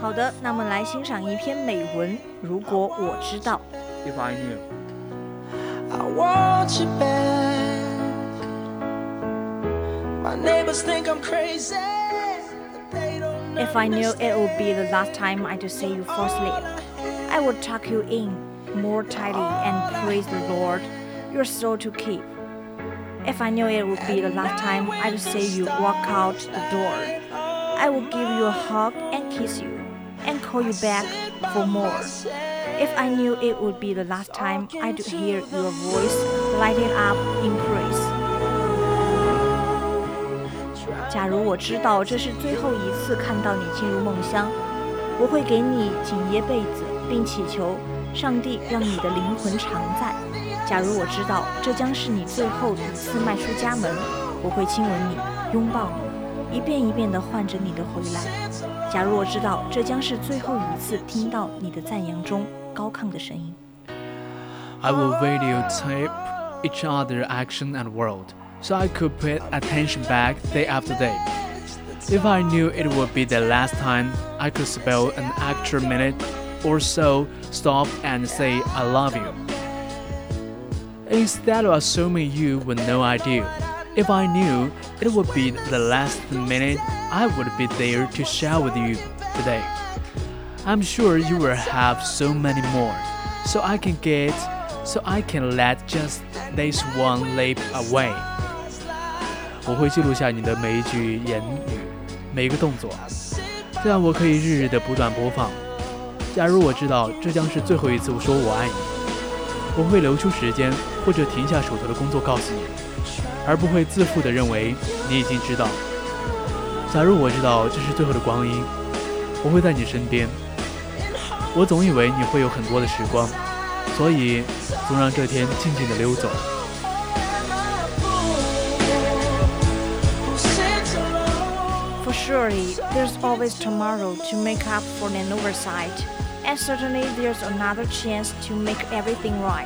好的，那么来欣赏一篇美文。如果我知道。If I knew. I want you back. My neighbors think I'm crazy. but they don't know If I knew me it would be the last time I to see you fall asleep, I would tuck you in more tightly and praise the Lord, your soul to keep. If I knew it would be the last time I to see you walk out the door, I would give you a hug and kiss you, and call you back for more. If I knew it would be the last time I to hear your voice lighting up in praise. 假如我知道这是最后一次看到你进入梦乡，我会给你紧掖被子，并祈求上帝让你的灵魂常在。 假如我知道这将是你最后一次迈出家门，我会亲吻你，拥抱你，一遍一遍地唤着你的回来。假如我知道这将是最后一次听到你的赞扬中高亢的声音， I will videotape each other action and world, so I could pay attention back day after day. If I knew it would be the last time, I could spell an extra minute or so, stop and say I love you. Instead of assuming you with no idea, if I knew it would be the last minute, I would be there to share with you today. I'm sure you will have so many more, so I can get, so I can let just this one leap away. 我会记录下你的每一句言语，每一个动作，这样我可以日日的不断播放。假如我知道这将是最后一次我说我爱你，我会留出时间 或者停下手头的工作告诉你，而不会自负的认为你已经知道。假如我知道这是最后的光阴，我会在你身边。我总以为你会有很多的时光，所以总让这天静静的溜走。For surely there's always tomorrow to make up for an oversight, and certainly there's another chance to make everything right.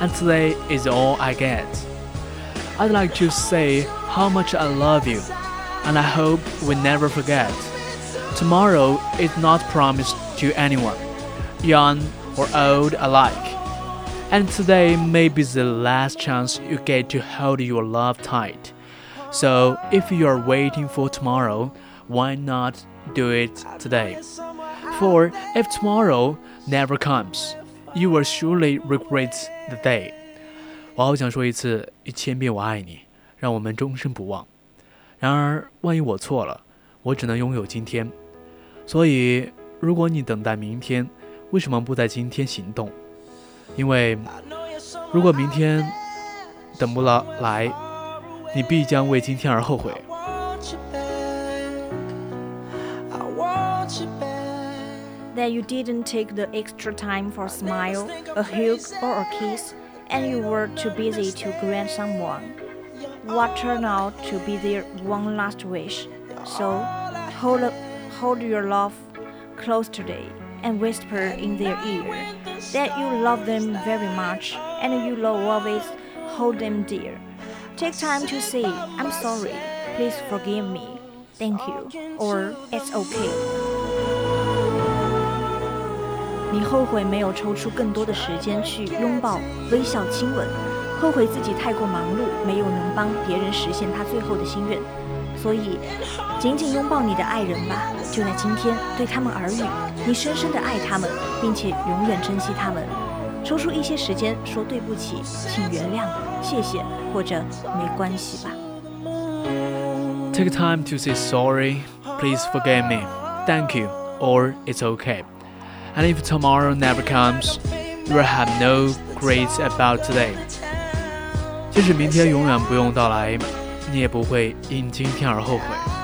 and today is all I get. I'd like to say how much I love you, and I hope we never forget. Tomorrow is not promised to anyone, young or old alike. And today may be the last chance you get to hold your love tight. So if you are waiting for tomorrow, why not do it today? For if tomorrow never comes, you will surely regret the day. 我好想说一次一千遍我爱你，让我们终身不忘。然而，万一我错了，我只能拥有今天。所以，如果你等待明天，为什么不在今天行动？因为，如果明天等不了来，你必将为今天而后悔。That you didn't take the extra time for a smile, a hug, or a kiss, and you were too busy to grant someone what turned out to be their one last wish. So, hold, up, hold your love close today and whisper in their ear that you love them very much and you will always hold them dear. Take time to say, I'm sorry, please forgive me, thank you, or it's okay. 你后悔没有抽出更多的时间去拥抱、微笑、亲吻，后悔自己太过忙碌，没有能帮别人实现他最后的心愿。所以，紧紧拥抱你的爱人吧，就在今天，对他们耳语，你深深的爱他们，并且永远珍惜他们。抽出一些时间说对不起，请原谅，谢谢，或者没关系吧。Take time to say sorry. Please forgive me. Thank you. Or it's okay. And if tomorrow never comes, you will have no regrets about today. 即使明天永远不用到来，你也不会因今天而后悔。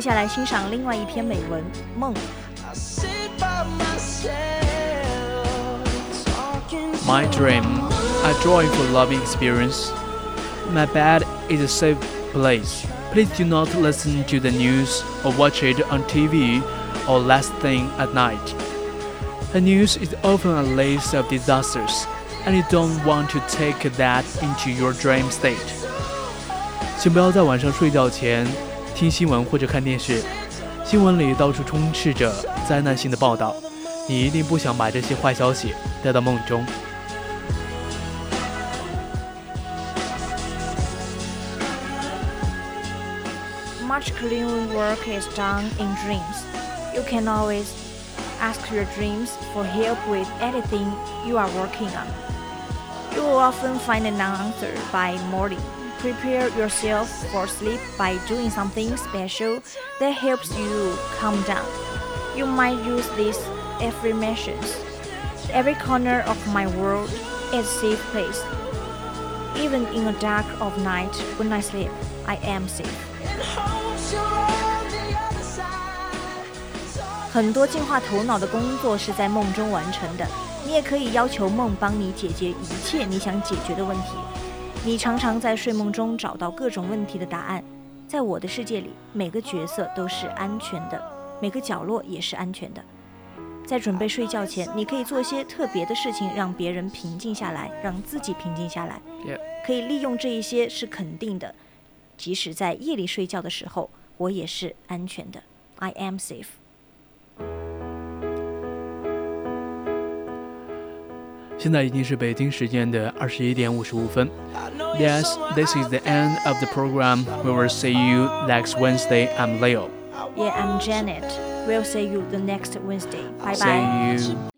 接下来欣赏另外一篇美文《梦》。 I sit by myself, talking My to dream, a joyful loving experience. My bed is a safe place. Please do not listen to the news or watch it on TV or last thing at night. The news is often a list of disasters, and you don't want to take that into your dream state. 请不要在晚上睡觉前 听新闻或者看电视，新闻里到处充斥着灾难性的报道，你一定不想把这些坏消息带到梦中。 Much cleaning work is done in dreams. You can always ask your dreams for help with anything you are working on. You will often find an answer by morning. Prepare yourself for sleep by doing something special that helps you calm down. You might use these affirmations. Every corner of my world is a safe place. Even in a dark of night when I sleep, I am safe. hopes you're on the other side. 很多净化头脑的工作是在梦中完成的。你也可以要求梦帮你解决一切你想解决的问题。 你常常在睡梦中找到各种问题的答案。在我的世界里，每个角色都是安全的，每个角落也是安全的。在准备睡觉前，你可以做些特别的事情，让别人平静下来，让自己平静下来。可以利用这一些是肯定的。即使在夜里睡觉的时候，我也是安全的。I am safe. 现在已经是北京时间的二十一点五十五分。 I know you're Yes, someone this is the end of the program. We will see you next Wednesday. I'm Leo. Yeah, I'm Janet. We'll see you the next Wednesday. Bye bye. See you.